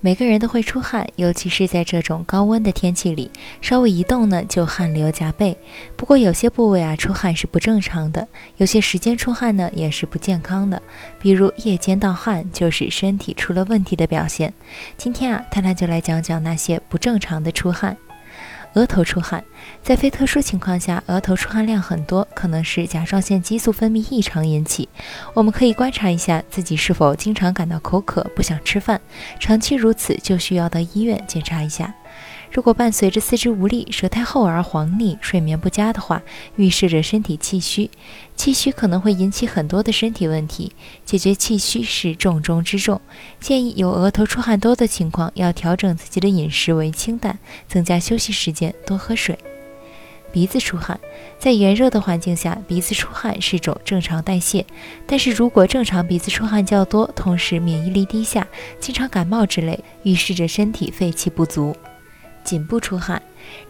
每个人都会出汗，尤其是在这种高温的天气里，稍微一动呢就汗流浃背。不过有些部位啊出汗是不正常的，有些时间出汗呢也是不健康的。比如夜间盗汗就是身体出了问题的表现。今天啊，探探就来讲讲那些不正常的出汗。额头出汗，在非特殊情况下，额头出汗量很多，可能是甲状腺激素分泌异常引起。我们可以观察一下自己是否经常感到口渴、不想吃饭，长期如此就需要到医院检查一下。如果伴随着四肢无力、舌苔厚而黄腻、睡眠不佳的话，预示着身体气虚。气虚可能会引起很多的身体问题，解决气虚是重中之重。建议有额头出汗多的情况，要调整自己的饮食为清淡，增加休息时间，多喝水。鼻子出汗，在炎热的环境下，鼻子出汗是种正常代谢。但是如果正常鼻子出汗较多，同时免疫力低下，经常感冒之类，预示着身体肺气不足。颈部出汗，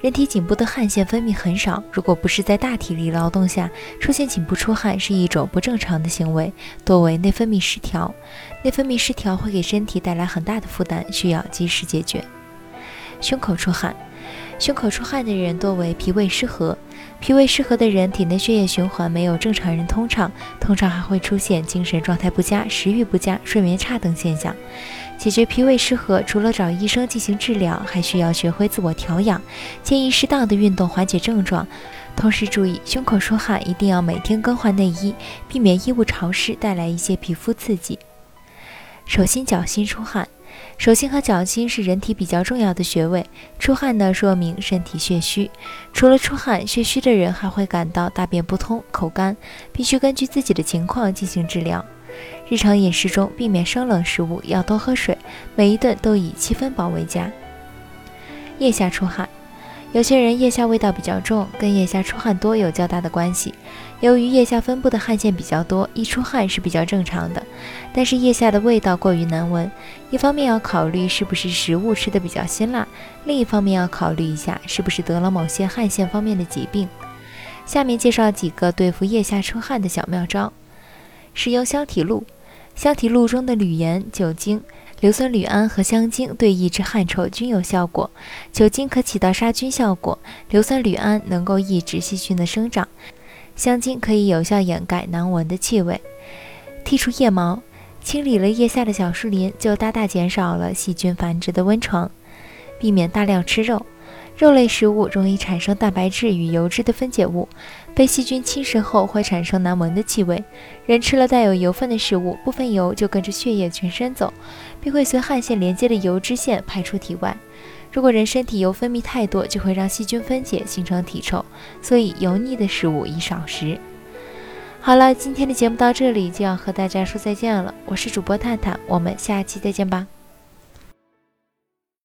人体颈部的汗腺分泌很少，如果不是在大体力劳动下出现颈部出汗，是一种不正常的行为，多为内分泌失调。内分泌失调会给身体带来很大的负担，需要及时解决。胸口出汗，胸口出汗的人多为脾胃失和，脾胃失和的人体内血液循环没有正常人通畅，通常还会出现精神状态不佳、食欲不佳、睡眠差等现象。解决脾胃失和，除了找医生进行治疗，还需要学会自我调养。建议适当的运动缓解症状，同时注意胸口出汗一定要每天更换内衣，避免衣物潮湿带来一些皮肤刺激。手心脚心出汗，手心和脚心是人体比较重要的穴位，出汗呢说明身体血虚。除了出汗，血虚的人还会感到大便不通、口干，必须根据自己的情况进行治疗。日常饮食中避免生冷食物，要多喝水，每一顿都以七分饱为佳。腋下出汗，有些人腋下味道比较重，跟腋下出汗多有较大的关系。由于腋下分布的汗腺比较多，一出汗是比较正常的。但是腋下的味道过于难闻，一方面要考虑是不是食物吃的比较辛辣，另一方面要考虑一下是不是得了某些汗腺方面的疾病。下面介绍几个对付腋下出汗的小妙招。使用香体露，香体露中的铝盐、酒精、硫酸铝铵和香精对抑制汗臭均有效果。酒精可起到杀菌效果，硫酸铝铵能够抑制细菌的生长，香精可以有效掩盖难闻的气味。剔除腋毛，清理了腋下的小树林，就大大减少了细菌繁殖的温床。避免大量吃肉。肉类食物容易产生蛋白质与油脂的分解物，被细菌侵蚀后会产生难闻的气味。人吃了带有油分的食物，部分油就跟着血液全身走，并会随汗腺连接的油脂腺排出体外。如果人身体油分泌太多，就会让细菌分解形成体臭，所以油腻的食物宜少食。好了，今天的节目到这里就要和大家说再见了，我是主播探探，我们下期再见吧。